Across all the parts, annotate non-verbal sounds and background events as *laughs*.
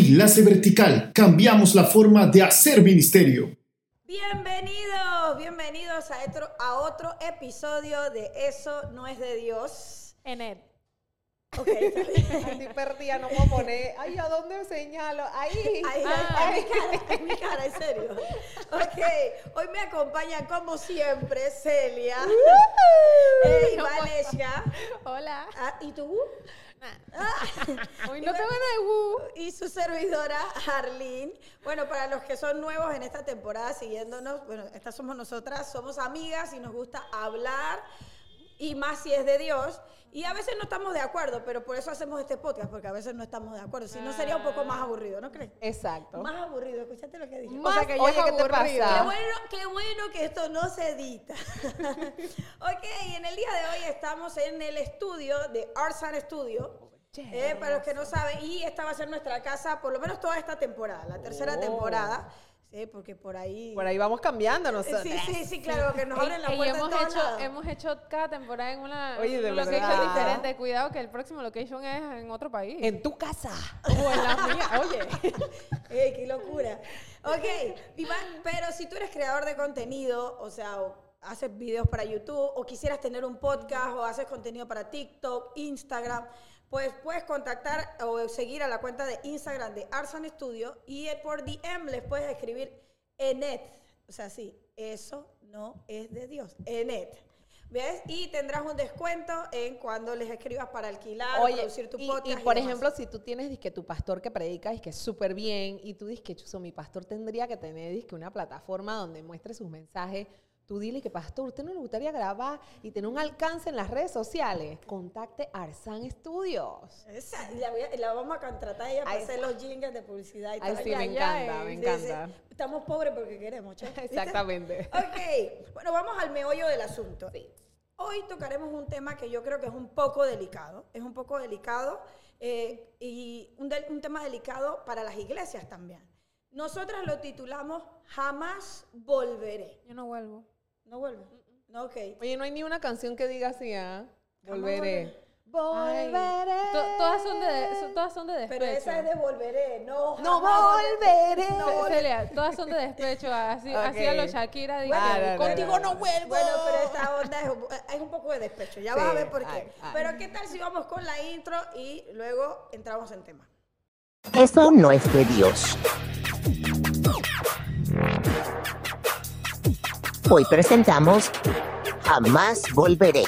Enlace Vertical. Cambiamos la forma de hacer ministerio. Bienvenidos, bienvenidos a otro, a otro episodio de Eso no es de Dios. En él. Ok. *laughs* Estoy perdida, no puedo poner. Ay, ¿a dónde señalo? Ahí. Ahí, Ah. ahí, en mi cara, en mi cara, en serio. Ok, hoy me acompañan como siempre Celia, hey, No. Valencia, Hola. ah, ¿y tú? *laughs* Hoy no te van a uh. y su servidora Arlene. Bueno, para los que son nuevos en esta temporada siguiéndonos, bueno, estas somos nosotras, somos amigas y nos gusta hablar y más si es de Dios. Y a veces no estamos de acuerdo, pero por eso hacemos este podcast, porque a veces no estamos de acuerdo. Si no sería un poco más aburrido, ¿no crees? Exacto. Más aburrido, escuchaste lo que dije. O sea que Oye, ¿qué te pasa? Qué bueno, qué bueno que esto no se edita. *laughs* ok, en el día de hoy estamos en el estudio de Arsan Studio. Eh, para los que no saben, y esta va a ser nuestra casa por lo menos toda esta temporada, la tercera Oh. temporada. Sí, porque por ahí. Por ahí vamos cambiando nosotros. Sí, sí, sí, claro, que nos Y, abren la y puerta en hemos todos hecho, lados. hemos hecho cada temporada en una, Oye, de una location verdad. diferente. Cuidado que el próximo location es en otro país. En tu casa. o en la mía. Oye. *laughs* ¡Ey, qué locura! Ok, Iván, pero si tú eres creador de contenido, o sea, o haces videos para YouTube, o quisieras tener un podcast, o haces contenido para TikTok, Instagram, pues puedes contactar o seguir a la cuenta de Instagram de Arson Studio y eh, por DM les puedes escribir Enet. O sea, sí, eso no es de Dios. Enet. ¿Ves? Y tendrás un descuento en cuando les escribas para alquilar, Oye, producir tu y, podcast. y por ejemplo, si tú tienes disque tu pastor que predica y que es súper bien, y tú dices que mi pastor tendría que tener disque una plataforma donde muestre sus mensajes. Tú dile que, pastor, ¿usted no le gustaría grabar y tener un alcance en las redes sociales? Contacte Arsan Studios. Esa, y la, voy a- la vamos a contratar a ella para Ay, hacer los jingles de publicidad y Ay, todo. sí, me encanta, me Sí, encanta. sí. Estamos pobres porque queremos. ¿Viste? *laughs* Exactamente. Ok, bueno, vamos al meollo del asunto. Hoy tocaremos un tema que yo creo que es un poco delicado. Es un poco delicado eh, y un, del- un tema delicado para las iglesias también. Nosotras lo titulamos Jamás volveré. Yo no vuelvo. ¿No vuelve? No, ok. Oye, no hay ni una canción que diga así, ¿ah? Volveré. Ay, Volveré. to- todas, son de, todas son de despecho. Pero esa es de volveré, no. No volveré. No volveré. Celia, todas son de despecho. Así, así a los Shakira. dije, Ah, no, no, contigo no, vuelvo. Bueno, pero esta onda es, un- es un poco de despecho. Ya vas a ver por qué. ay, ay. Pero ¿qué tal si vamos con la intro y luego entramos en tema? Eso no es de Dios. Hoy presentamos Jamás Volveré.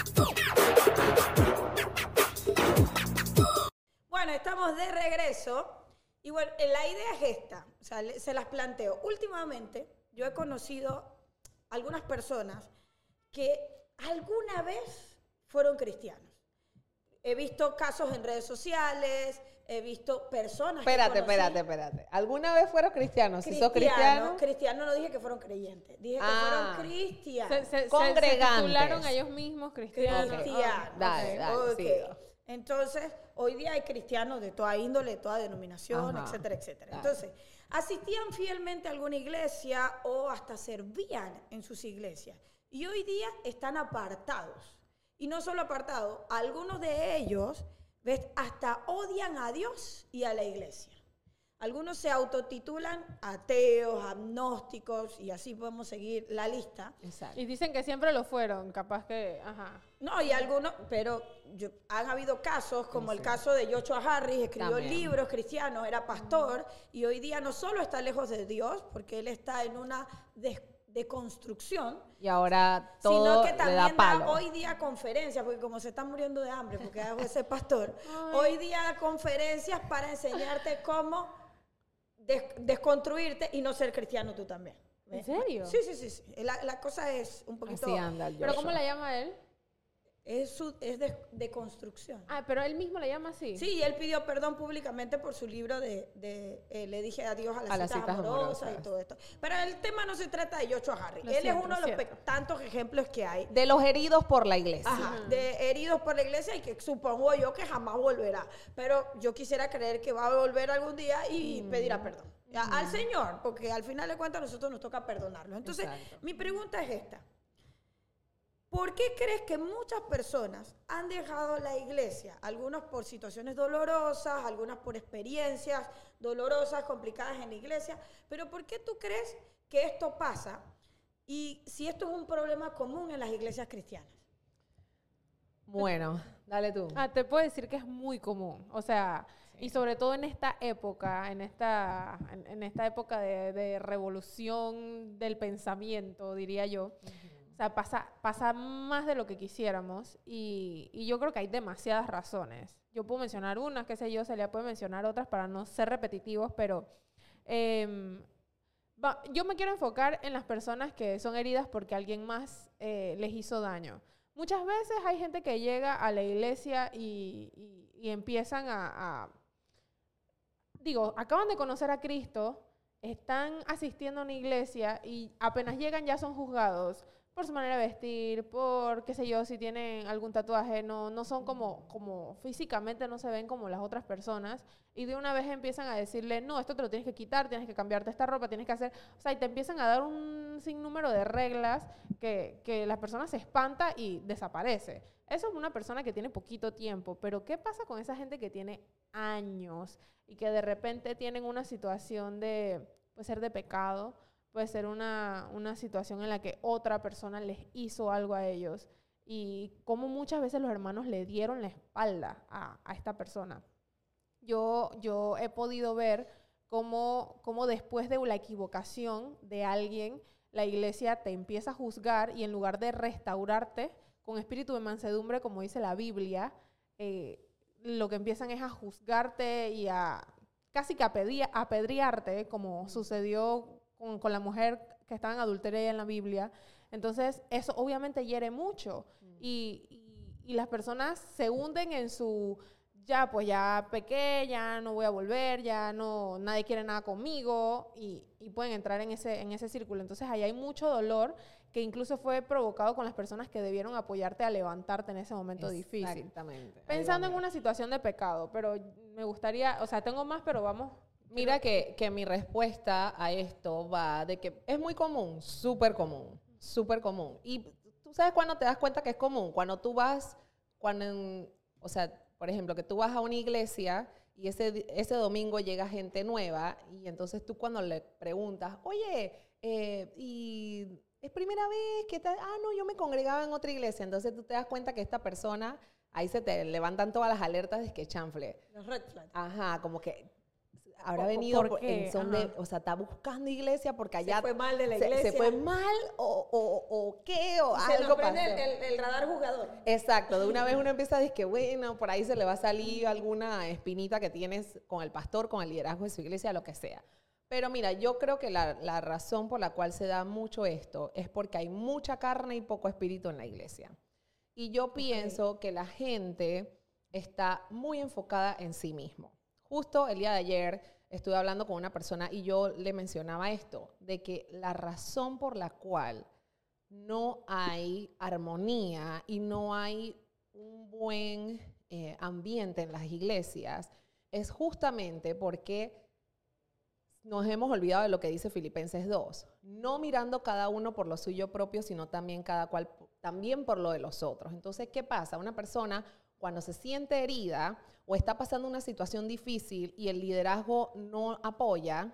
Bueno, estamos de regreso. Y bueno, eh, la idea es esta. O sea, se las planteo. Últimamente, yo he conocido algunas personas que alguna vez fueron cristianos. He visto casos en redes sociales, he visto personas. que Espérate, conocí- espérate, espérate. ¿Alguna vez fueron cristianos? Si sos Cristiano, cristiano, cristiano no dije que fueron creyentes, dije que Ah. fueron cristianos. Se, se, Congregantes. se titularon a ellos mismos cristianos. Cristianos. Dale, Ok, dale, sigo. Entonces, hoy día hay cristianos de toda índole, de toda denominación, Ajá. etcétera, etcétera. Dale. Entonces, asistían fielmente a alguna iglesia o hasta servían en sus iglesias. Y hoy día están apartados. Y no solo apartados, algunos de ellos, ¿ves? Hasta odian a Dios y a la iglesia. Algunos se autotitulan ateos, agnósticos, y así podemos seguir la lista. Exacto. Y dicen que siempre lo fueron. Capaz que. Ajá. No, y algunos, pero yo- han habido casos, como el caso de Joshua Harris, escribió También. libros cristianos, era pastor, y hoy día no solo está lejos de Dios, porque él está en una des- deconstrucción, Y ahora todo sino que le también da da, palo. hoy día conferencias, porque como se está muriendo de hambre, porque hago ese pastor, *laughs* hoy día da conferencias para enseñarte cómo des- desconstruirte y no ser cristiano tú también. ¿En serio? Sí, sí, sí. sí. La, la cosa es un poquito... Así anda el ¿Pero cómo la llama él? Es, su, es de, de construcción. Ah, pero él mismo la llama así. Sí, y él pidió perdón públicamente por su libro de, de, eh, Le dije adiós a las, A las citas, citas amorosas, y todo esto. Pero el tema no se trata de Joshua Harris. Lo él siento, es uno de lo los tantos ejemplos que hay. De los heridos por la iglesia. Ajá, de heridos por la iglesia y que supongo yo que jamás volverá. Pero yo quisiera creer que va a volver algún día y Mm. pedirá perdón. Al Señor, porque al final de cuentas a nosotros nos toca perdonarlo. Entonces, Exacto. mi pregunta es esta. ¿Por qué crees que muchas personas han dejado la iglesia? Algunos por situaciones dolorosas, algunas por experiencias dolorosas, complicadas en la iglesia. Pero ¿por qué tú crees que esto pasa? Y si esto es un problema común en las iglesias cristianas. Bueno, dale tú. Ah, te puedo decir que es muy común. O sea, y sobre todo en esta época, en esta, en, en esta época de, de revolución del pensamiento, diría yo. O sea, pasa, pasa más de lo que quisiéramos y, y yo creo que hay demasiadas razones. Yo puedo mencionar unas, qué sé yo, Celia puede mencionar otras para no ser repetitivos, pero em, yo me quiero enfocar en las personas que son heridas porque alguien más eh, les hizo daño. Muchas veces hay gente que llega a la iglesia y, empiezan a- Digo, acaban de conocer a Cristo, están asistiendo a una iglesia y apenas llegan ya son juzgados por su manera de vestir, por qué sé yo, si tienen algún tatuaje, no, no son como, como físicamente no se ven como las otras personas y de una vez empiezan a decirle, no, esto te lo tienes que quitar, tienes que cambiarte esta ropa, tienes que hacer, o sea, y te empiezan a dar un sinnúmero de reglas que, que la persona se espanta y desaparece. Eso es una persona que tiene poquito tiempo, pero ¿qué pasa con esa gente que tiene años y que de repente tienen una situación de, puede ser de pecado, puede ser una, una situación en la que otra persona les hizo algo a ellos y como muchas veces los hermanos le dieron la espalda a, a esta persona. Yo, yo he podido ver cómo, cómo después de la equivocación de alguien, la iglesia te empieza a juzgar y en lugar de restaurarte con espíritu de mansedumbre, como dice la Biblia, eh, lo que empiezan es a juzgarte y a casi que a apedrearte, como sucedió con, con la mujer que estaba en adulterio en la Biblia. Entonces, eso obviamente hiere mucho. Y, y- y las personas se hunden en su, ya, pues ya pequé, ya no voy a volver, ya no, nadie quiere nada conmigo, y, y pueden entrar en ese, en ese círculo. Entonces, ahí hay mucho dolor que incluso fue provocado con las personas que debieron apoyarte a levantarte en ese momento difícil. Exactamente. Ahí Pensando en una situación de pecado, pero me gustaría, o sea, tengo más, pero vamos. Mira que, que mi respuesta a esto va de que es muy común, súper común, súper común. Y tú sabes cuándo te das cuenta que es común, cuando tú vas, cuando, en- o sea, por ejemplo, que tú vas a una iglesia y ese, ese domingo llega gente nueva y entonces tú cuando le preguntas, oye, eh, y es primera vez que tal, ah, no, yo me congregaba en otra iglesia, entonces tú te das cuenta que esta persona, ahí se te levantan todas las alertas de que chanfle. Los red flags. Ajá, como que habrá ¿Por- venido por en son de, Ajá. o sea, está buscando iglesia porque Se allá fue mal de la se- iglesia. Se, fue mal o, o, o qué o Se algo pasó. el, el- el radar jugador. Exacto, de una *laughs* vez uno empieza a decir que bueno, por ahí se le va a salir alguna espinita que tienes con el pastor, con el liderazgo de su iglesia, lo que sea. Pero mira, yo creo que la, la razón por la cual se da mucho esto es porque hay mucha carne y poco espíritu en la iglesia. Y yo pienso que la gente está muy enfocada en sí mismo. Justo el día de ayer estuve hablando con una persona y yo le mencionaba esto, de que la razón por la cual no hay armonía y no hay un buen eh, ambiente en las iglesias es justamente porque nos hemos olvidado de lo que dice Filipenses 2, no mirando cada uno por lo suyo propio, sino también cada cual también por lo de los otros. Entonces, ¿qué pasa? Una persona cuando se siente herida o está pasando una situación difícil y el liderazgo no apoya,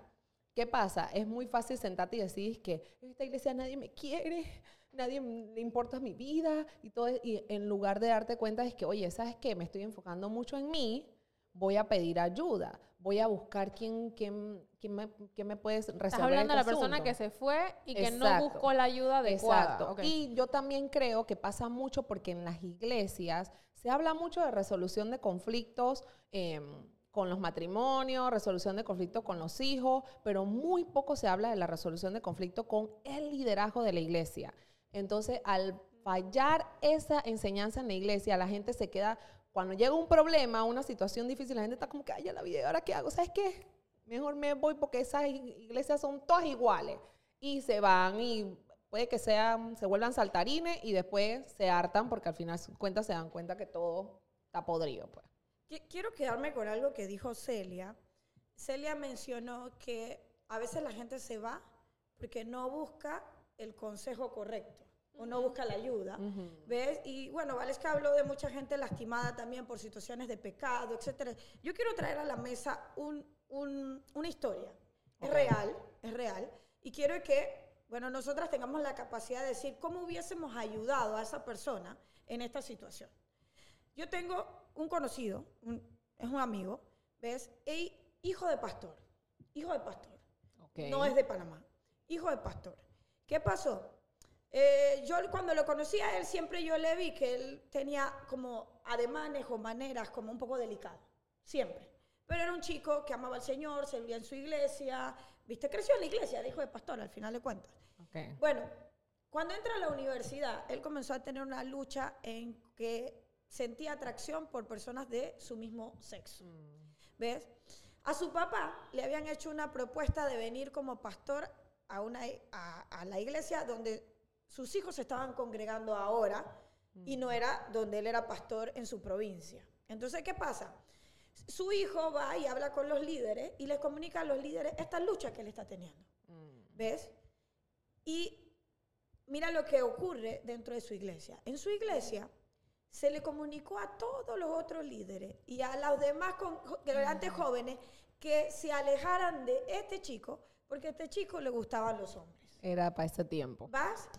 ¿qué pasa? Es muy fácil sentarte y decir que en esta iglesia nadie me quiere, nadie le importa mi vida y todo, y en lugar de darte cuenta es que, oye, ¿sabes qué? Me estoy enfocando mucho en mí, voy a pedir ayuda, voy a buscar quién, quién, quién me, quién me puede resolver Estás hablando de la este persona asunto. que se fue y que no buscó la ayuda adecuada. Exacto. Y yo también creo que pasa mucho porque en las iglesias se habla mucho de resolución de conflictos em, con los matrimonios, resolución de conflictos con los hijos, pero muy poco se habla de la resolución de conflictos con el liderazgo de la iglesia. Entonces, al fallar esa enseñanza en la iglesia, la gente se queda, cuando llega un problema, una situación difícil, la gente está como que, ay, la vida, ¿y ahora qué hago? ¿Sabes qué? Mejor me voy porque esas iglesias son todas iguales. Y se van y puede que sean, se vuelvan saltarines y después se hartan porque al final de cuentas se dan cuenta que todo está podrido. Pues. Qui- Quiero quedarme con algo que dijo Celia. Celia mencionó que a veces la gente se va porque no busca el consejo correcto. O no busca la ayuda. ¿Ves? Y bueno, Valesca habló de mucha gente lastimada también por situaciones de pecado, etc. Yo quiero traer a la mesa un- un- una historia. Es real, es real. Y quiero que, bueno, nosotras tengamos la capacidad de decir cómo hubiésemos ayudado a esa persona en esta situación. Yo tengo un conocido, un- es un amigo, ¿ves? E- hijo de pastor, hijo de pastor. No es de Panamá, hijo de pastor. ¿Qué pasó? Eh, yo cuando lo conocí a él, siempre yo le vi que él tenía como ademanes o maneras como un poco delicadas, siempre. Pero era un chico que amaba al Señor, servía en su iglesia, ¿viste? Creció en la iglesia, hijo de pastor, al final de cuentas. Ok. Bueno, cuando entra a la universidad, él comenzó a tener una lucha en que sentía atracción por personas de su mismo sexo. ¿Ves? A su papá le habían hecho una propuesta de venir como pastor a, una, a, a la iglesia donde sus hijos se estaban congregando ahora y no era donde él era pastor en su provincia. Entonces, ¿qué pasa? Su hijo va y habla con los líderes y les comunica a los líderes esta lucha que él está teniendo. ¿Ves? Y mira lo que ocurre dentro de su iglesia. En su iglesia se le comunicó a todos los otros líderes y a los demás congregantes jóvenes que se alejaran de este chico porque a este chico le gustaban los hombres. Era para ese tiempo. ¿Vas?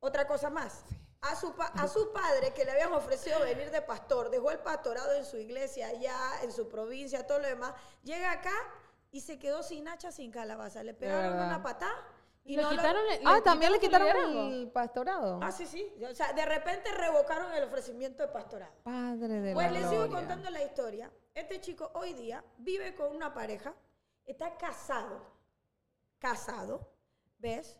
Otra cosa más. A su, a su padre que le habían ofrecido venir de pastor, dejó el pastorado en su iglesia, allá en su provincia, todo lo demás. Llega acá y se quedó sin hacha, sin calabaza. Le pegaron una patada y Le no lo- quitaron el- Ah, también le su quitaron liderazgo. el pastorado. Ah, sí, sí. O sea, de repente revocaron el ofrecimiento de pastorado. Padre de Pues la les sigo contando la historia. Este chico hoy día vive con una pareja, está casado, casado, ¿ves?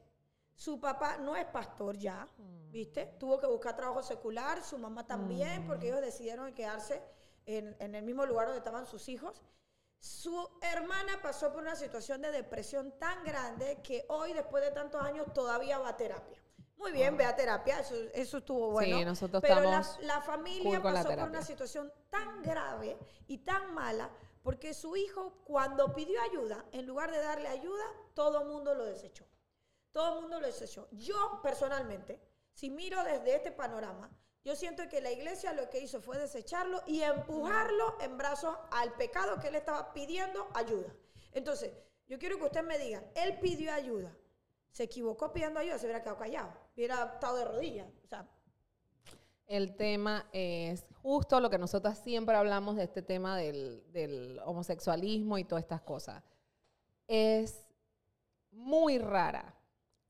Su papá no es pastor ya, ¿viste? Tuvo que buscar trabajo secular, su mamá también, porque ellos decidieron quedarse en, en el mismo lugar donde estaban sus hijos. Su hermana pasó por una situación de depresión tan grande que hoy, después de tantos años, todavía va a terapia. Muy bien, ve a terapia, eso, eso estuvo bueno. Sí, nosotros pero la, estamos la familia cool la pasó por una situación tan grave y tan mala porque su hijo cuando pidió ayuda, en lugar de darle ayuda, todo el mundo lo desechó. Todo el mundo lo desechó. Yo personalmente, si miro desde este panorama, yo siento que la iglesia lo que hizo fue desecharlo y empujarlo en brazos al pecado que él estaba pidiendo ayuda. Entonces, yo quiero que usted me diga, él pidió ayuda, se equivocó pidiendo ayuda, se hubiera quedado callado, hubiera estado de rodillas. O sea, El tema es justo lo que nosotras siempre hablamos de este tema del, del homosexualismo y todas estas cosas. Es muy rara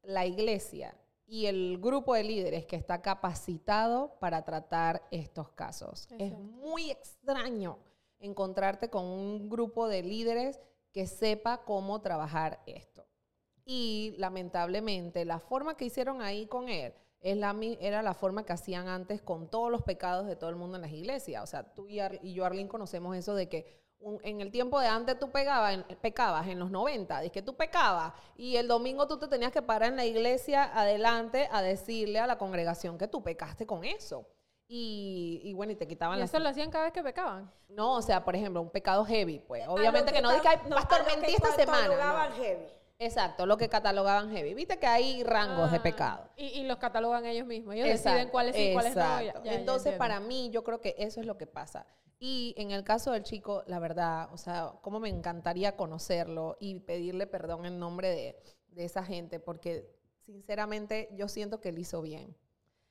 la iglesia y el grupo de líderes que está capacitado para tratar estos casos. Es muy extraño encontrarte con un grupo de líderes que sepa cómo trabajar esto. Y lamentablemente la forma que hicieron ahí con él es la, era la forma que hacían antes con todos los pecados de todo el mundo en las iglesias. O sea, tú y, Ar- y yo, Arlene, conocemos eso de que en el tiempo de antes tú pegabas, en- pecabas, en los 90, de que tú pecabas y el domingo tú te tenías que parar en la iglesia adelante a decirle a la congregación que tú pecaste con eso. Y, y bueno, y te quitaban Y las... eso lo hacían cada vez que pecaban. No, o sea, por ejemplo, un pecado heavy, pues. lo Obviamente que, no diga, ca- "Ay, no, pastor, a lo que mentí esta semana. no. heavy. Exacto, lo que catalogaban heavy. Viste que hay rangos de Ah, pecado. Y, y los catalogan ellos mismos. Ellos Exacto, deciden cuáles sí y cuáles no. Ya- Entonces, para mí, yo creo que eso es lo que pasa. Y en el caso del chico, la verdad, o sea, cómo me encantaría conocerlo y pedirle perdón en nombre de, de esa gente, porque sinceramente yo siento que él hizo bien.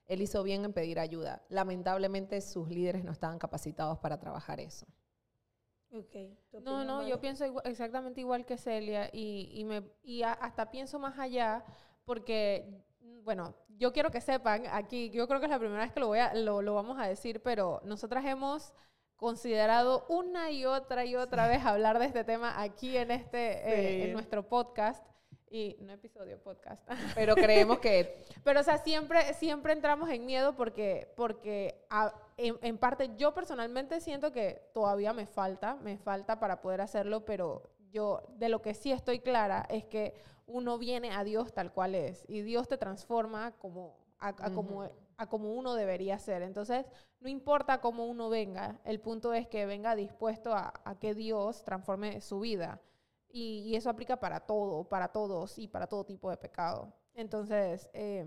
Él hizo bien en pedir ayuda. Lamentablemente sus líderes no estaban capacitados para trabajar eso. Ok, tu No, no, Vale. yo pienso exactamente igual que Celia y, y, me, y a- hasta pienso más allá porque, mm, bueno, yo quiero que sepan aquí, yo creo que es la primera vez que lo, voy a, lo, lo vamos a decir, pero nosotras hemos considerado una y otra y otra vez hablar de este tema aquí en, este, eh, en nuestro podcast. Y no episodio, podcast. *laughs* Pero creemos que Pero, o sea, siempre, siempre entramos en miedo porque, porque a- en, en parte yo personalmente siento que todavía me falta, me falta para poder hacerlo, pero yo de lo que sí estoy clara es que uno viene a Dios tal cual es y Dios te transforma como, a, a como, a como uno debería ser. Entonces, no importa cómo uno venga, el punto es que venga dispuesto a, a que Dios transforme su vida. Y, y eso aplica para todo, para todos y para todo tipo de pecado. Entonces, eh,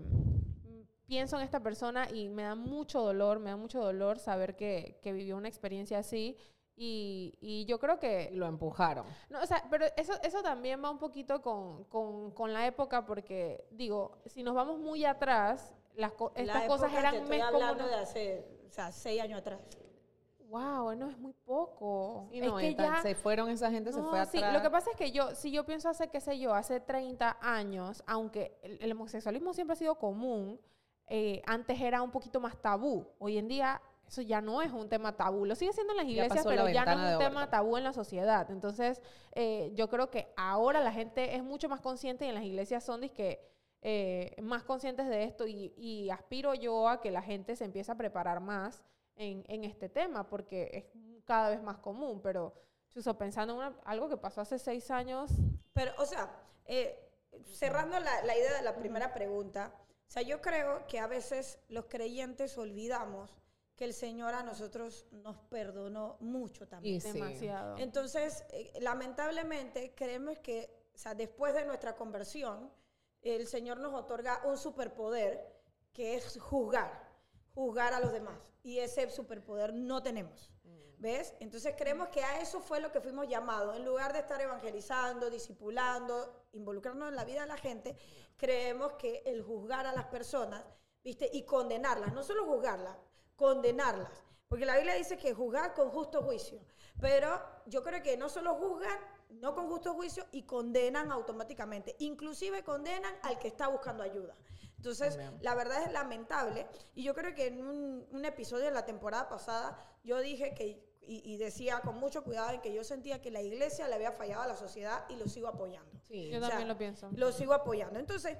pienso en esta persona y me da mucho dolor, me da mucho dolor saber que, que vivió una experiencia así. Y, y yo creo que Y lo empujaron. no, o sea, pero eso, eso también va un poquito con, con, con la época, porque, digo, si nos vamos muy atrás, las co- La estas cosas época te eran estoy hablando de hace, o sea, seis años atrás. Wow, no es muy poco. Sí, es no, que ya... se fueron esa gente, se fue sí, atrás. lo que pasa es que yo, si yo pienso hace, qué sé yo, hace 30 años, aunque el, el homosexualismo siempre ha sido común, eh, antes era un poquito más tabú. Hoy en día eso ya no es un tema tabú. Lo sigue siendo en las Ya iglesias, la pero ya no es un tema tabú en la sociedad. Entonces, eh, yo creo que ahora la gente es mucho más consciente y en las iglesias son que más conscientes de esto y, y aspiro yo a que la gente se empiece a preparar más en, en este tema porque es cada vez más común. Pero, Chuso, pensando en una- algo que pasó hace seis años, Pero, o sea, eh, cerrando la, la idea de la primera pregunta, o sea, yo creo que a veces los creyentes olvidamos que el Señor a nosotros nos perdonó mucho también. Y sí. demasiado. Entonces, eh, lamentablemente, creemos que, o sea, después de nuestra conversión, el Señor nos otorga un superpoder que es juzgar, juzgar a los demás. Y ese superpoder no tenemos. ¿Ves? Entonces creemos que a eso fue lo que fuimos llamados. En lugar de estar evangelizando, discipulando, involucrarnos en la vida de la gente, creemos que el juzgar a las personas, ¿viste? Y condenarlas, no solo juzgarlas, condenarlas. Porque la Biblia dice que juzgar con justo juicio. Pero yo creo que no solo juzgan, no con justo juicio, y condenan automáticamente. Inclusive condenan al que está buscando ayuda. Entonces, la verdad es lamentable. Y yo creo que en un, un episodio de la temporada pasada, yo dije que, y, y decía con mucho cuidado, en que yo sentía que la iglesia le había fallado a la sociedad y lo sigo apoyando. Sí. yo o sea, también lo pienso. Lo sigo apoyando. Entonces,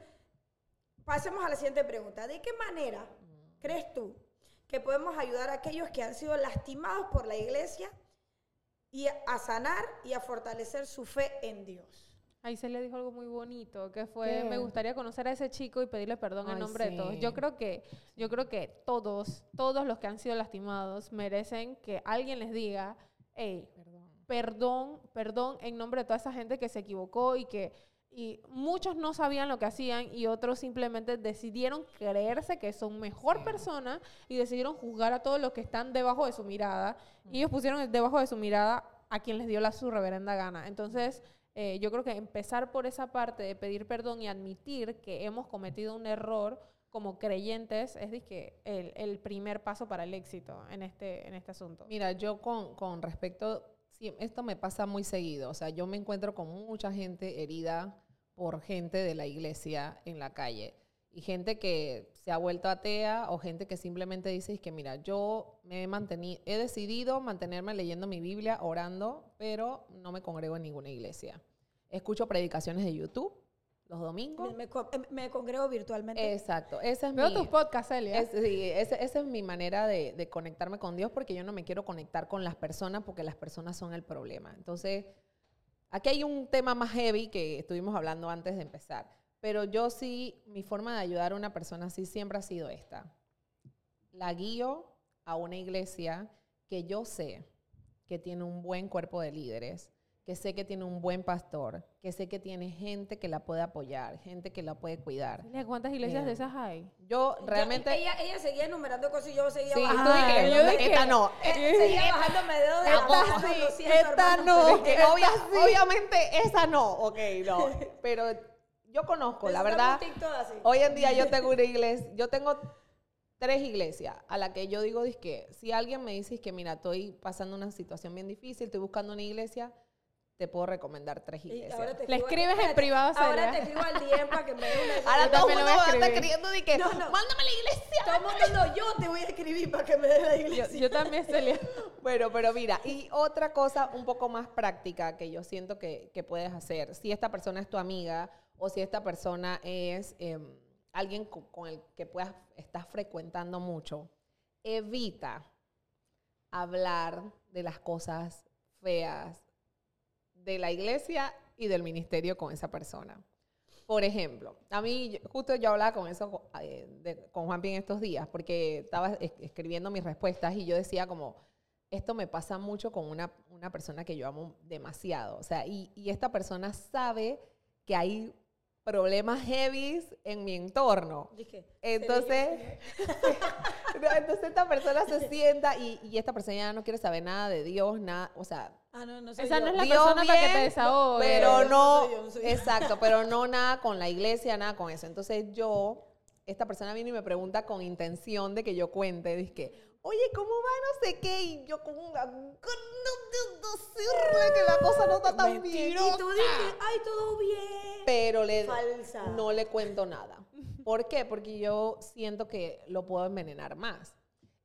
pasemos a la siguiente pregunta. ¿De qué manera crees tú que podemos ayudar a aquellos que han sido lastimados por la iglesia y a sanar y a fortalecer su fe en Dios? Ahí se le dijo algo muy bonito, que fue, ¿Qué? me gustaría conocer a ese chico y pedirle perdón en nombre de todos. Yo creo que, yo creo que todos, todos los que han sido lastimados merecen que alguien les diga, hey, perdón, perdón en nombre de toda esa gente que se equivocó y que y muchos no sabían lo que hacían y otros simplemente decidieron creerse que son mejor persona y decidieron juzgar a todos los que están debajo de su mirada y ellos pusieron debajo de su mirada a quien les dio la su reverenda gana. Entonces, eh, yo creo que empezar por esa parte de pedir perdón y admitir que hemos cometido un error como creyentes es que el, el primer paso para el éxito en este, en este asunto. Mira, yo con, con respecto, sí, esto me pasa muy seguido, o sea, yo me encuentro con mucha gente herida por gente de la iglesia en la calle y gente que se ha vuelto atea o gente que simplemente dice es que mira, yo me he mantenido, he decidido mantenerme leyendo mi Biblia, orando, pero no me congrego en ninguna iglesia. Escucho predicaciones de YouTube los domingos. Me, me eh, me congrego virtualmente. Exacto, esa es Veo mi... tus podcasts, Celia. Es- sí, esa, esa es mi manera de, de conectarme con Dios porque yo no me quiero conectar con las personas porque las personas son el problema. Entonces, aquí hay un tema más heavy que estuvimos hablando antes de empezar, pero yo sí, mi forma de ayudar a una persona sí siempre ha sido esta. La guío a una iglesia que yo sé que tiene un buen cuerpo de líderes, que sé que tiene un buen pastor, que sé que tiene gente que la puede apoyar, gente que la puede cuidar. ¿Cuántas iglesias Bien. de esas hay? Yo Yo- realmente... ella, ella seguía enumerando cosas y yo seguía Sí, bajando. que, yo di esta no. Eh, seguía bajándome dedo de la Esta mano, sí, siento, esta hermano, no. que obvia- Obviamente esa no. Ok, no. *laughs* Pero yo conozco, la verdad. así. Hoy en día yo tengo una iglesia, yo tengo tres iglesias a la que yo digo que si alguien me dice que mira, estoy pasando una situación bien difícil, estoy buscando una iglesia, te puedo recomendar tres iglesias. Le escribes en privado, Ahora Celia. te escribo al DM para que me dé una *laughs* Ahora Yo todo el también mundo va a estar queriendo de que, No, no. mándame la iglesia. Todo el mundo no, yo te voy a escribir para que me dé la Yo, iglesia. yo también, Celia. *laughs* Bueno, pero mira, y otra cosa un poco más práctica que yo siento que, que puedes hacer, si esta persona es tu amiga o si esta persona es em, alguien co- con, el que puedas estás frecuentando mucho, evita hablar de las cosas feas de la iglesia y del ministerio con esa persona. Por ejemplo, a mí, justo yo hablaba con eso eh, con Juanpi en estos días, porque estaba es- escribiendo mis respuestas y yo decía como, esto me pasa mucho con una, una persona que yo amo demasiado. O sea, y esta persona sabe que hay problemas heavy en mi entorno. Dije, Entonces, *laughs* entonces esta persona se sienta y, y esta persona ya no quiere saber nada de Dios, nada, o sea, Ah, no, no Esa yo. no es la Dios persona para que te bien, desahogues. Pero No no, soy yo, no soy yo. exacto, pero *laughs* no nada con la iglesia, nada con eso. Entonces yo, esta persona viene y me pregunta con intención de que yo cuente, dice que, oye, ¿cómo va? No sé qué, y yo con una decirle que la cosa no está tan bien. Y tú dices, ay, todo bien. Pero le, Falsa. no le cuento nada. *laughs* ¿Por qué? Porque yo siento que lo puedo envenenar más.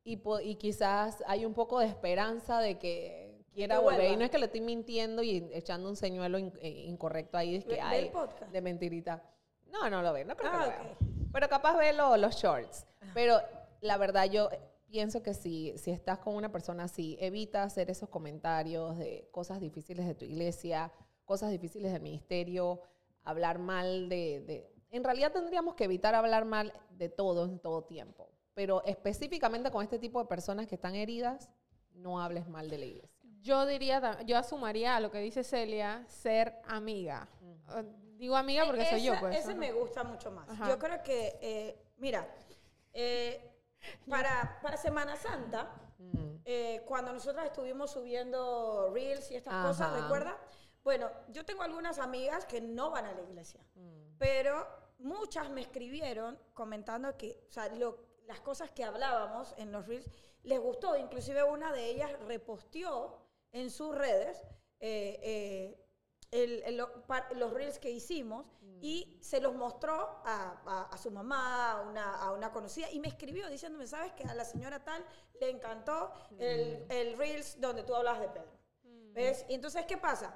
Y, y quizás hay un poco de esperanza de que quiera Que volver. Y no es que le estoy mintiendo y echando un señuelo in- eh, incorrecto ahí, es que hay de mentirita. No, no lo ve, no creo que Ah, lo vea. ok. Pero capaz ve lo- los shorts. Pero la verdad yo pienso que si, si estás con una persona así, evita hacer esos comentarios de cosas difíciles de tu iglesia, cosas difíciles del ministerio, hablar mal de, de- En realidad tendríamos que evitar hablar mal de todo en todo tiempo. Pero específicamente con este tipo de personas que están heridas, no hables mal de la iglesia. Yo diría, yo asumaría a lo que dice Celia, ser amiga. Eh, Digo amiga porque soy yo, Esa- pues. Ese ajá. me gusta mucho más. Ajá. Yo creo que, eh, mira, eh, para, para Semana Santa, Mm. eh, cuando nosotros estuvimos subiendo reels y estas Ajá. cosas, ¿recuerda? Bueno, yo tengo algunas amigas que no van a la iglesia, Mm. pero muchas me escribieron comentando que, o sea, lo- las cosas que hablábamos en los reels les gustó. Inclusive una de ellas reposteó en sus redes eh, eh, el- el- los reels que hicimos y se los mostró a, a- a su mamá, a una, a una conocida, y me escribió diciéndome, ¿sabes que a la señora tal le encantó el, el reels donde tú hablas de Pedro? ¿Ves? Y entonces, ¿qué pasa?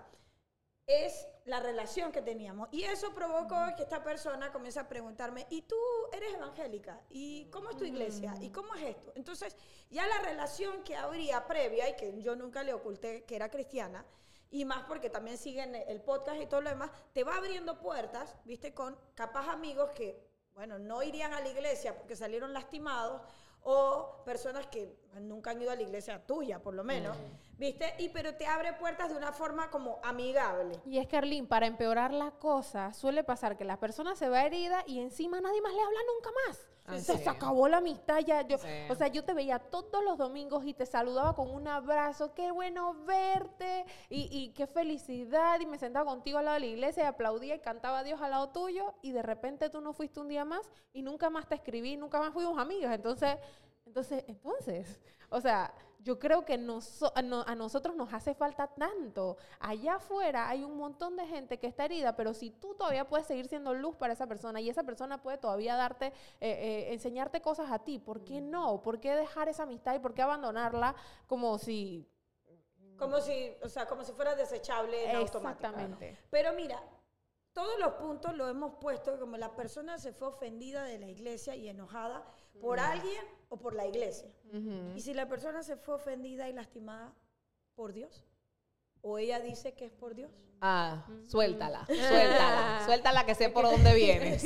Es la relación que teníamos. Y eso provocó que esta persona comience a preguntarme, ¿y tú eres evangélica? ¿Y cómo es tu iglesia? ¿Y cómo es esto? Entonces, ya la relación que habría previa, y que yo nunca le oculté que era cristiana, y más porque también siguen el podcast y todo lo demás, te va abriendo puertas, viste, con capaz amigos que, bueno, no irían a la iglesia porque salieron lastimados, o personas que nunca han ido a la iglesia tuya, por lo menos, viste, y pero te abre puertas de una forma como amigable. Y es que, Arlene, para empeorar la cosa, suele pasar que la persona se va herida y encima nadie más le habla nunca más. Ah, sí. se acabó la amistad ya. Yo, Sí. O sea, yo te veía todos los domingos y te saludaba con un abrazo. Qué bueno verte y, y qué felicidad. Y me sentaba contigo al lado de la iglesia y aplaudía y cantaba a Dios al lado tuyo. Y de repente tú no fuiste un día más y nunca más te escribí, nunca más fuimos amigas. Entonces, entonces, entonces, o sea, yo creo que noso- a, no- a nosotros nos hace falta tanto. Allá afuera hay un montón de gente que está herida, pero si tú todavía puedes seguir siendo luz para esa persona y esa persona puede todavía darte, eh, eh, enseñarte cosas a ti, ¿por qué no? ¿Por qué dejar esa amistad y por qué abandonarla como si... Como si, o sea, como si fuera desechable en. Exactamente. Pero mira, todos los puntos lo hemos puesto como la persona se fue ofendida de la iglesia y enojada por alguien o por la iglesia. Y si la persona se fue ofendida y lastimada por Dios, o ella dice que es por Dios. Ah, suéltala, suéltala, suéltala que sé por dónde *laughs* vienes.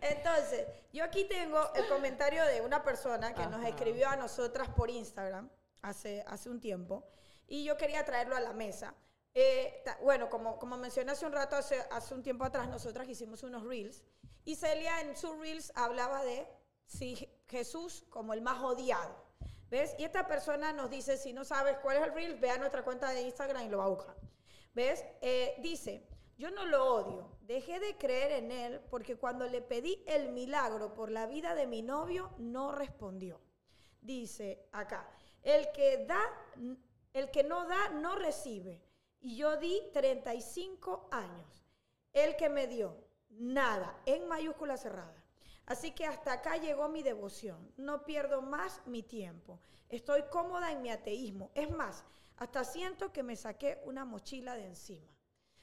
Entonces, yo aquí tengo el comentario de una persona que nos escribió a nosotras por Instagram hace, hace un tiempo y yo quería traerlo a la mesa. Eh, ta- bueno, como, como mencioné hace un rato, hace, hace un tiempo atrás, nosotras hicimos unos reels y Celia en sus reels hablaba de si Jesús como el más odiado. ¿Ves? Y esta persona nos dice, si no sabes cuál es el reel, ve a nuestra cuenta de Instagram y lo va a. ¿Ves? Eh, dice, yo no lo odio, dejé de creer en él porque cuando le pedí el milagro por la vida de mi novio, no respondió. Dice acá, el que da, el que no da, no recibe. Y yo di 35 años. El que me dio, nada, en mayúscula cerrada. Así que hasta acá llegó mi devoción. No pierdo más mi tiempo. Estoy cómoda en mi ateísmo. Es más, hasta siento que me saqué una mochila de encima.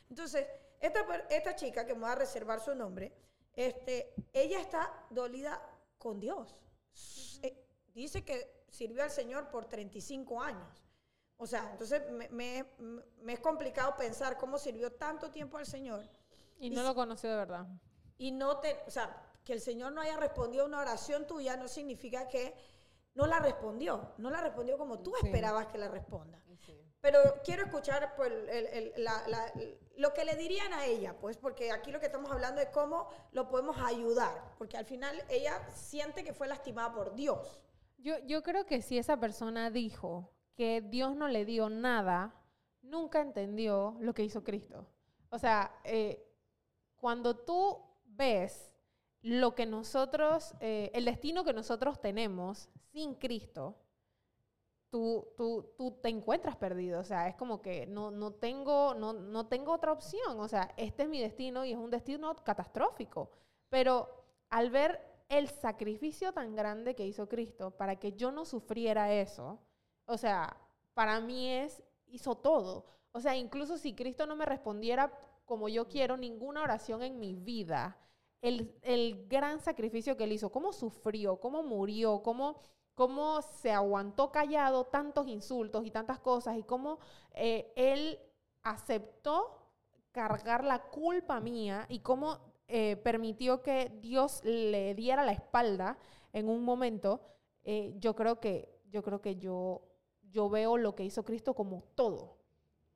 Entonces, esta, esta chica, que me voy a reservar su nombre, este, ella está dolida con Dios. Eh, dice que sirvió al Señor por 35 años. O sea, entonces me, me- me es complicado pensar cómo sirvió tanto tiempo al Señor Y no lo conoció de verdad. y no te, o sea, que el Señor no haya respondido a una oración tuya no significa que no la respondió, no la respondió como tú Sí. esperabas que la responda. Pero quiero escuchar pues, el- el- la- la- lo que le dirían a ella, pues, porque aquí lo que estamos hablando es cómo lo podemos ayudar, porque al final ella siente que fue lastimada por Dios. Yo, yo creo que si esa persona dijo que Dios no le dio nada, nunca entendió lo que hizo Cristo. O sea, eh, cuando tú ves lo que nosotros, eh, el destino que nosotros tenemos sin Cristo, tú, tú, tú te encuentras perdido. O sea, es como que no, no, tengo, no, no tengo otra opción. O sea, este es mi destino y es un destino catastrófico. Pero al ver el sacrificio tan grande que hizo Cristo para que yo no sufriera eso, o sea, para mí es, hizo todo. O sea, incluso si Cristo no me respondiera como yo quiero ninguna oración en mi vida, el, el gran sacrificio que él hizo, cómo sufrió, cómo murió, cómo, cómo se aguantó callado tantos insultos y tantas cosas y cómo eh, él aceptó cargar la culpa mía y cómo eh, permitió que Dios le diera la espalda en un momento, eh, yo creo que yo creo que yo yo veo lo que hizo Cristo como todo,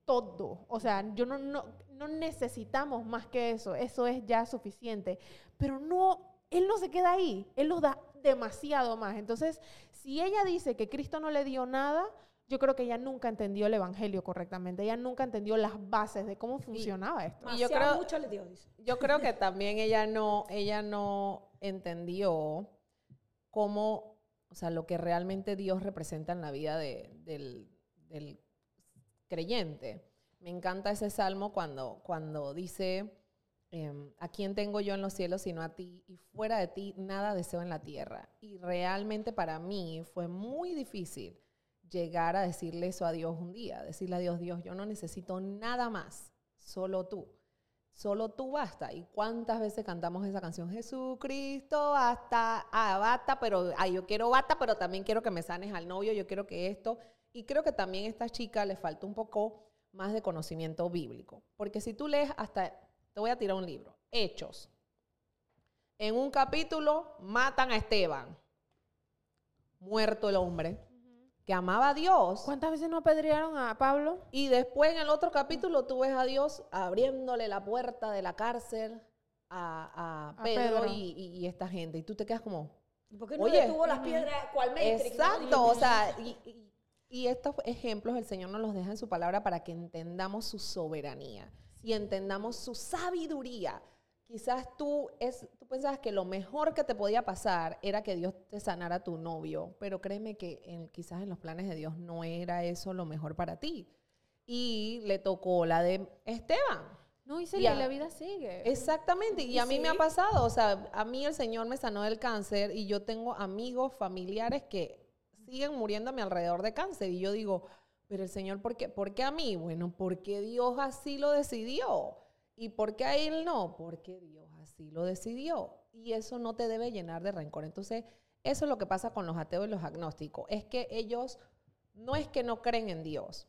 todo. O sea, yo no, no, no necesitamos más que eso, eso es ya suficiente. Pero no, Él no se queda ahí, Él nos da demasiado más. Entonces, si ella dice que Cristo no le dio nada, yo creo que ella nunca entendió el Evangelio correctamente, ella nunca entendió las bases de cómo funcionaba esto. Y yo Demasiado creo- mucho le dio, dice. Yo creo que también ella no, ella no entendió cómo, o sea, lo que realmente Dios representa en la vida de- del, del creyente. Me encanta ese salmo cuando, cuando dice, em, ¿a quién tengo yo en los cielos sino a ti? Y fuera de ti nada deseo en la tierra. Y realmente para mí fue muy difícil llegar a decirle eso a Dios un día, decirle a Dios, Dios, yo no necesito nada más, solo tú. Solo tú basta. ¿Y cuántas veces cantamos esa canción? Jesucristo, basta, ah, basta, pero yo quiero basta, pero también quiero que me sanes al novio, yo quiero que esto. Y creo que también a esta chica le falta un poco más de conocimiento bíblico. Porque si tú lees hasta, te voy a tirar un libro, Hechos. En un capítulo matan a Esteban, muerto el hombre, que amaba a Dios. ¿Cuántas veces no apedrearon a Pablo? Y después en el otro capítulo tú ves a Dios abriéndole la puerta de la cárcel a, a A Pedro, Pedro. Y, y- y esta gente. Y tú te quedas como, ¿Y por qué no Oye. detuvo las piedras cual Matrix? no? exacto, o sea, y, y- y estos ejemplos el Señor nos los deja en su palabra para que entendamos su soberanía y entendamos su sabiduría. Quizás tú, es, tú pensabas que lo mejor que te podía pasar era que Dios te sanara a tu novio, pero créeme que en- quizás en los planes de Dios no era eso lo mejor para ti. Y le tocó la de Esteban. No, y Celia, Ya. la vida sigue. Exactamente, y a mí me ha pasado, o sea, a mí el Señor me sanó del cáncer y yo tengo amigos, familiares que siguen muriendo a mi alrededor de cáncer y yo digo, pero el Señor, ¿por qué, ¿por qué a mí? Bueno, porque Dios así lo decidió. ¿Y por qué a él no? Porque Dios así lo decidió. Y eso no te debe llenar de rencor. Entonces, eso es lo que pasa con los ateos y los agnósticos. Es que ellos no es que no creen en Dios,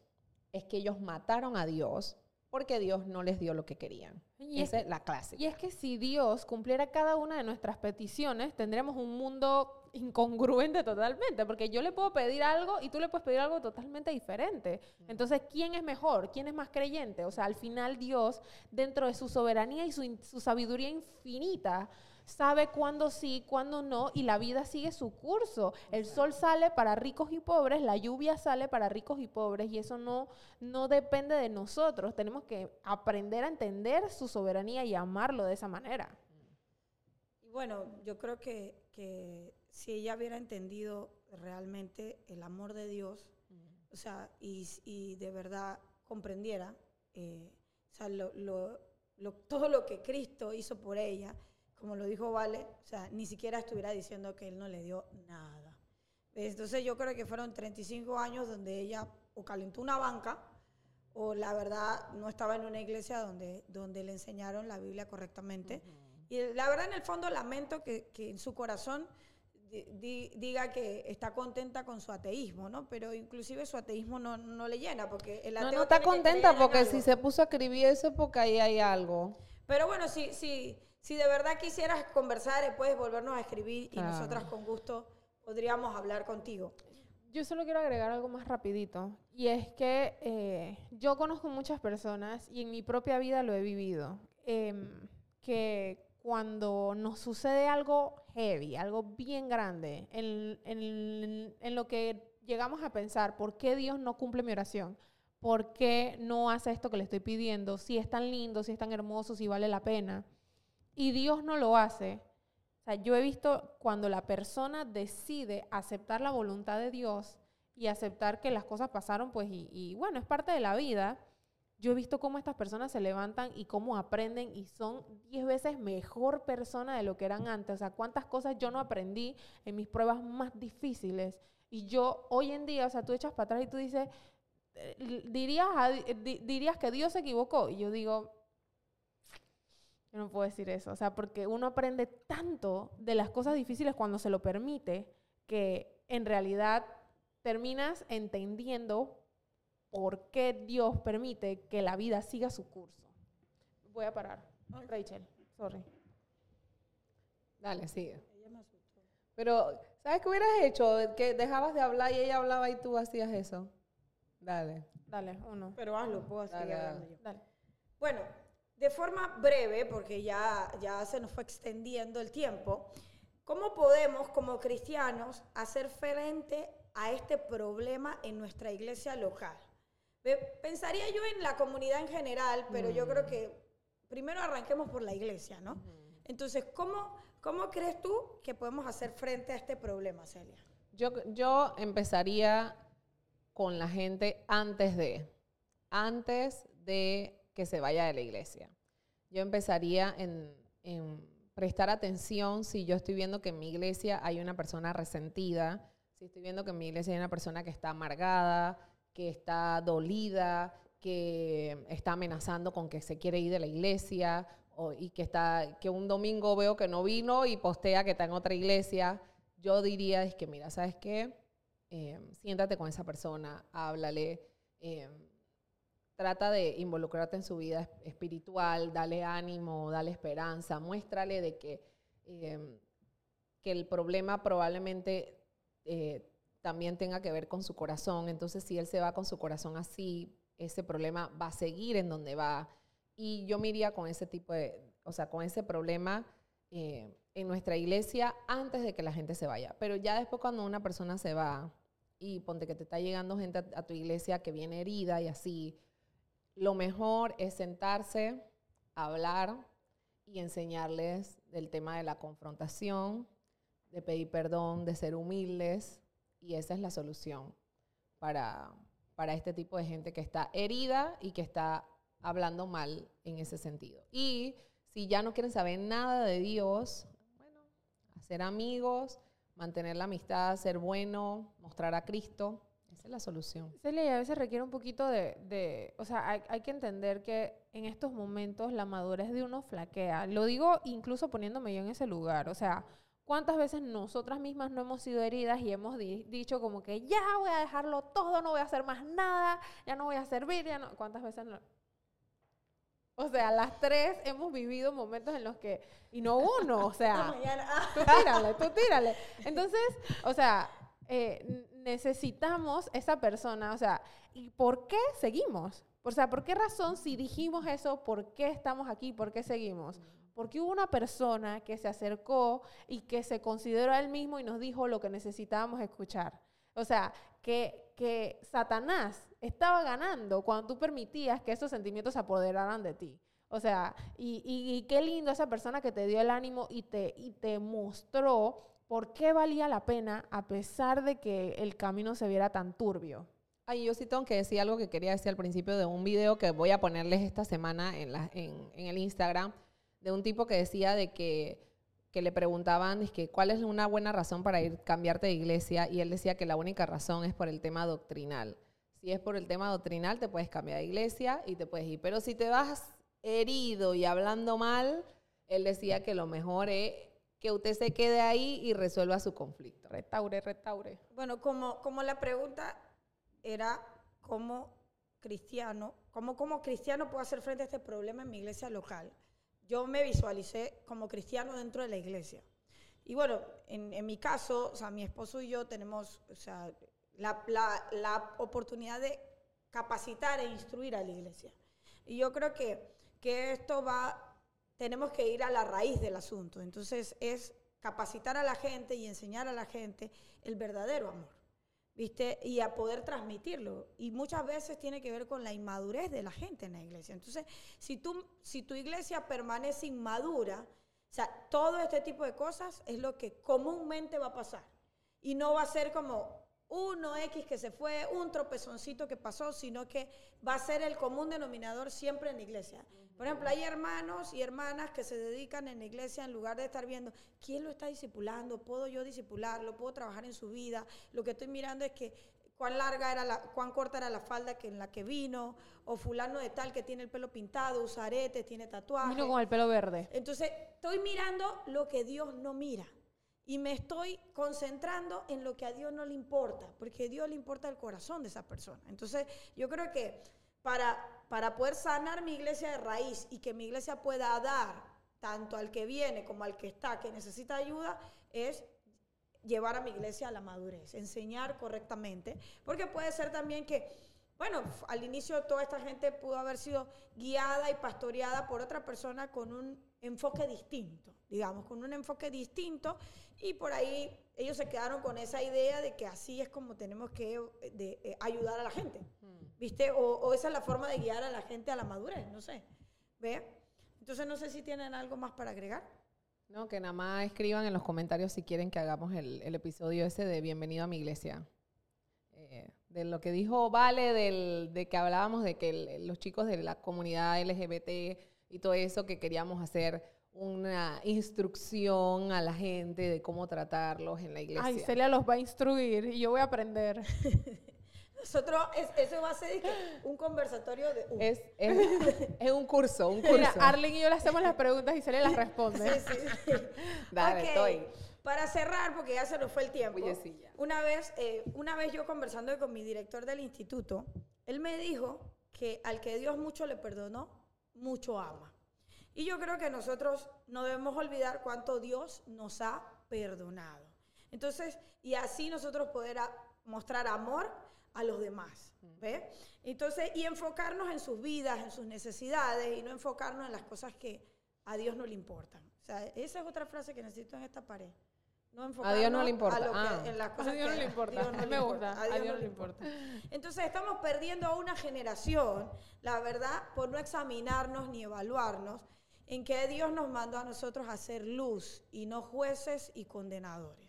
es que ellos mataron a Dios porque Dios no les dio lo que querían. Y es- Esa es la clásica. Y es que si Dios cumpliera cada una de nuestras peticiones, tendríamos un mundo incongruente totalmente, porque yo le puedo pedir algo y tú le puedes pedir algo totalmente diferente. Entonces, ¿quién es mejor? ¿Quién es más creyente? O sea, al final Dios, dentro de su soberanía y su, su sabiduría infinita, sabe cuándo sí, cuándo no, y la vida sigue su curso. El sol sale para ricos y pobres, la lluvia sale para ricos y pobres, y eso no, no depende de nosotros. Tenemos que aprender a entender su soberanía y amarlo de esa manera. Y bueno, yo creo que, que si ella hubiera entendido realmente el amor de Dios, o sea, y, y de verdad comprendiera, eh, o sea, lo- lo- lo- todo lo que Cristo hizo por ella, como lo dijo Vale, o sea, ni siquiera estuviera diciendo que Él no le dio nada. Entonces yo creo que fueron 35 años donde ella o calentó una banca, o la verdad no estaba en una iglesia donde, donde le enseñaron la Biblia correctamente. Y la verdad en el fondo lamento que, que en su corazón di- di- diga que está contenta con su ateísmo, ¿no? Pero inclusive su ateísmo no, no le llena, porque el ateo no está contenta porque si se puso a escribir eso es porque ahí hay algo. Pero bueno, si, si, si de verdad quisieras conversar, eh, puedes volvernos a escribir y nosotras con gusto podríamos hablar contigo. Yo solo quiero agregar algo más rapidito. Y es que eh, yo conozco muchas personas y en mi propia vida lo he vivido. em, que cuando nos sucede algo heavy, algo bien grande, en, en- en lo que llegamos a pensar, ¿por qué Dios no cumple mi oración? ¿Por qué no hace esto que le estoy pidiendo? Si es tan lindo, si es tan hermoso, si vale la pena. Y Dios no lo hace. O sea, yo he visto cuando la persona decide aceptar la voluntad de Dios y aceptar que las cosas pasaron, pues, y, y bueno, es parte de la vida. Yo he visto cómo estas personas se levantan y cómo aprenden y son 10 veces mejor persona de lo que eran antes. O sea, cuántas cosas yo no aprendí en mis pruebas más difíciles. Y yo hoy en día, o sea, tú echas para atrás y tú dices, eh, dirías, dirías que Dios se equivocó. Y yo digo, yo no puedo decir eso. O sea, porque uno aprende tanto de las cosas difíciles cuando se lo permite que en realidad terminas entendiendo por qué Dios permite que la vida siga su curso. Voy a parar. Rachel, sorry. Dale, sigue. Pero, ¿sabes qué hubieras hecho? Que dejabas de hablar y ella hablaba y tú hacías eso. Dale. Dale, uno. Pero hazlo, puedo seguir Dale, hablando dale. yo. Dale. Bueno, de forma breve, porque ya, ya se nos fue extendiendo el tiempo, ¿cómo podemos como cristianos hacer frente a este problema en nuestra iglesia local? Pensaría yo en la comunidad en general, pero yo creo que primero arranquemos por la iglesia, ¿no? Entonces, ¿cómo, ¿cómo crees tú que podemos hacer frente a este problema, Celia? Yo, yo empezaría con la gente antes de, antes de que se vaya de la iglesia. Yo empezaría en, en prestar atención si yo estoy viendo que en mi iglesia hay una persona resentida, si estoy viendo que en mi iglesia hay una persona que está amargada, que está dolida, que está amenazando con que se quiere ir de la iglesia y que está que un domingo veo que no vino y postea que está en otra iglesia, yo diría es que mira, ¿sabes qué? Eh, siéntate con esa persona, háblale, eh, trata de involucrarte en su vida es- espiritual, dale ánimo, dale esperanza, muéstrale de que, eh, que el problema probablemente eh, también tenga que ver con su corazón. Entonces, si él se va con su corazón así, ese problema va a seguir en donde va. Y yo me iría con ese tipo de, o sea, con ese problema eh, en nuestra iglesia antes de que la gente se vaya. Pero ya después cuando una persona se va y ponte que te está llegando gente a, a tu iglesia que viene herida y así, lo mejor es sentarse, hablar y enseñarles del tema de la confrontación, de pedir perdón, de ser humildes, y esa es la solución para, para este tipo de gente que está herida y que está hablando mal en ese sentido. Y si ya no quieren saber nada de Dios, bueno, hacer amigos, mantener la amistad, ser bueno, mostrar a Cristo, esa es la solución. Celia, a veces requiere un poquito de, de- o sea, hay, hay que entender que en estos momentos la madurez de uno flaquea. Lo digo incluso poniéndome yo en ese lugar, o sea, ¿cuántas veces nosotras mismas no hemos sido heridas y hemos di- dicho como que ya voy a dejarlo todo, no voy a hacer más nada, ya no voy a servir, ya no, ¿cuántas veces no? O sea, las tres hemos vivido momentos en los que, y no uno, o sea, *laughs* *laughs* tú tírale, tú tírale. Entonces, o sea, eh, necesitamos esa persona, o sea, ¿y por qué seguimos? O sea, ¿por qué razón si dijimos eso, por qué estamos aquí, por qué seguimos? Porque hubo una persona que se acercó y que se consideró a él mismo y nos dijo lo que necesitábamos escuchar. O sea, que, que Satanás estaba ganando cuando tú permitías que esos sentimientos se apoderaran de ti. O sea, y, y- y qué lindo esa persona que te dio el ánimo y te, y te mostró por qué valía la pena a pesar de que el camino se viera tan turbio. Ay, yo sí tengo que decir algo que quería decir al principio de un video que voy a ponerles esta semana en, la, en, en el Instagram, de un tipo que decía de que, que le preguntaban es que, cuál es una buena razón para ir cambiarte de iglesia y él decía que la única razón es por el tema doctrinal. Si es por el tema doctrinal, te puedes cambiar de iglesia y te puedes ir. Pero si te vas herido y hablando mal, él decía que lo mejor es que usted se quede ahí y resuelva su conflicto. Retaure, retaure. Bueno, como, como la pregunta era cómo cristiano, cómo como cristiano puedo hacer frente a este problema en mi iglesia local. Yo me visualicé como cristiano dentro de la iglesia. Y bueno, en, mi caso, o sea, mi esposo y yo tenemos, o sea, la, la- la oportunidad de capacitar e instruir a la iglesia. Y yo creo que, que esto va, tenemos que ir a la raíz del asunto. Entonces es capacitar a la gente y enseñar a la gente el verdadero amor. ¿Viste? Y a poder transmitirlo. Y muchas veces tiene que ver con la inmadurez de la gente en la iglesia. Entonces, si, tú, si tu iglesia permanece inmadura, o sea, todo este tipo de cosas es lo que comúnmente va a pasar. Y no va a ser como uno X que se fue, un tropezoncito que pasó, sino que va a ser el común denominador siempre en la iglesia. Por ejemplo, hay hermanos y hermanas que se dedican en la iglesia en lugar de estar viendo quién lo está discipulando, puedo yo discipularlo, puedo trabajar en su vida. Lo que estoy mirando es que cuán larga era la, cuán corta era la falda que en la que vino, o fulano de tal que tiene el pelo pintado, usa aretes, tiene tatuajes. Vino con el pelo verde. Entonces, estoy mirando lo que Dios no mira. Y me estoy concentrando en lo que a Dios no le importa, porque a Dios le importa el corazón de esa persona. Entonces, yo creo que para, para poder sanar mi iglesia de raíz y que mi iglesia pueda dar tanto al que viene como al que está, que necesita ayuda, es llevar a mi iglesia a la madurez, enseñar correctamente, porque puede ser también que, bueno, al inicio toda esta gente pudo haber sido guiada y pastoreada por otra persona con un enfoque distinto, digamos, con un enfoque distinto y por ahí ellos se quedaron con esa idea de que así es como tenemos que eh, de, eh, ayudar a la gente, ¿viste? O, o esa es la forma de guiar a la gente a la madurez, no sé, ¿ve? Entonces no sé si tienen algo más para agregar. No, que nada más escriban en los comentarios si quieren que hagamos el, el episodio ese de Bienvenido a mi iglesia. Eh, de lo que dijo Vale, del, de que hablábamos de que el- los chicos de la comunidad LGBT y todo eso, que queríamos hacer una instrucción a la gente de cómo tratarlos en la iglesia. Ay, Celia los va a instruir y yo voy a aprender. *laughs* Nosotros, es- eso va a ser un conversatorio de... uh, es, es, *laughs* es un curso, un curso. Mira, Arlen y yo le hacemos las preguntas y Celia las responde. Sí, sí, sí. *laughs* Dale, Ok, estoy. Para cerrar, porque ya se nos fue el tiempo. Oye, sí, ya. Una vez, eh, una vez yo conversando con mi director del instituto, él me dijo que al que Dios mucho le perdonó, mucho ama. Y yo creo que nosotros no debemos olvidar cuánto Dios nos ha perdonado. Entonces, y así nosotros poder a- mostrar amor a los demás. ¿Ve? Entonces, y enfocarnos en sus vidas, en sus necesidades, y no enfocarnos en las cosas que a Dios no le importan. O sea, esa es otra frase que necesito en esta pared. No A Dios no le importa. lo que- Ah. en las A Dios no que le importa. Dios no *laughs* A le me gusta. A Dios no le importa. entonces estamos perdiendo a una generación, la verdad, por no examinarnos ni evaluarnos, en que Dios nos mandó a nosotros a ser luz y no jueces y condenadores.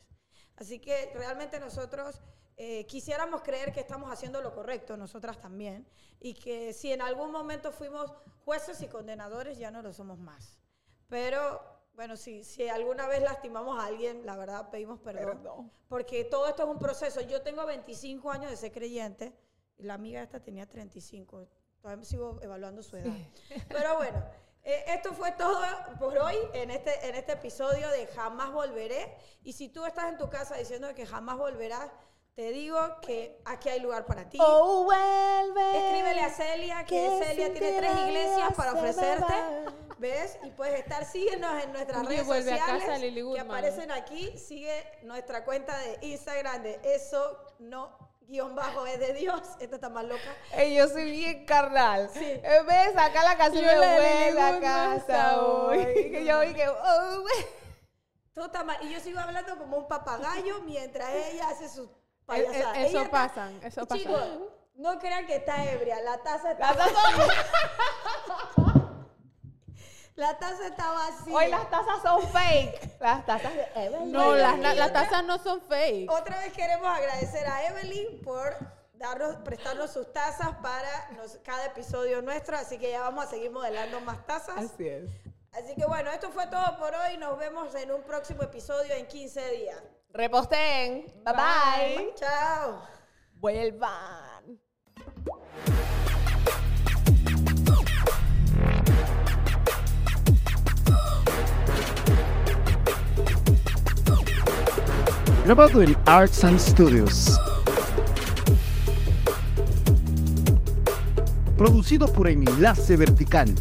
Así que realmente nosotros eh, quisiéramos creer que estamos haciendo lo correcto, nosotras también, y que si en algún momento fuimos jueces y condenadores, ya no lo somos más. Pero bueno, si, si alguna vez lastimamos a alguien, la verdad pedimos perdón. Perdón. Porque todo esto es un proceso. Yo tengo 25 años de ser creyente y la amiga esta tenía 35. Todavía sigo evaluando su edad. Pero bueno, esto fue todo por hoy en este, en este episodio de Jamás Volveré. Y si tú estás en tu casa diciendo que jamás volverás, te digo que aquí hay lugar para ti. Oh, vuelve. Escríbele a Celia, que, que Celia tiene tres iglesias para ofrecerte. ¿Ves? Y puedes estar, síguenos en nuestras redes vuelve a sociales casa, que aparecen aquí. Sigue nuestra cuenta de Instagram de eso no guion bajo es de Dios. Esta está más loca. Ey, yo soy bien carnal. Sí. En vez de sacar la canción Yo de la de vuelve a Lily casa hoy. Que yo que, oh. Todo está mal. Y yo sigo hablando como un papagayo mientras ella hace sus E- e- payasadas. Eso Ella está- pasa, eso. Chicos, no crean que está ebria. La taza está, La taza- *laughs* *laughs* la taza está vacía. Hoy las tazas son fake. Las tazas de Evelyn. No, las, y las, tazas no son fake. Otra vez queremos agradecer a Evelyn por darnos, prestarnos sus tazas para nos- cada episodio nuestro, así que ya vamos a seguir modelando más tazas. Así es. Así que bueno, esto fue todo por hoy. Nos vemos en un próximo episodio en 15 días. Reposten. Bye bye. Chao. Vuelvan. Grabado en Arts and Studios. Producido por Enlace Vertical.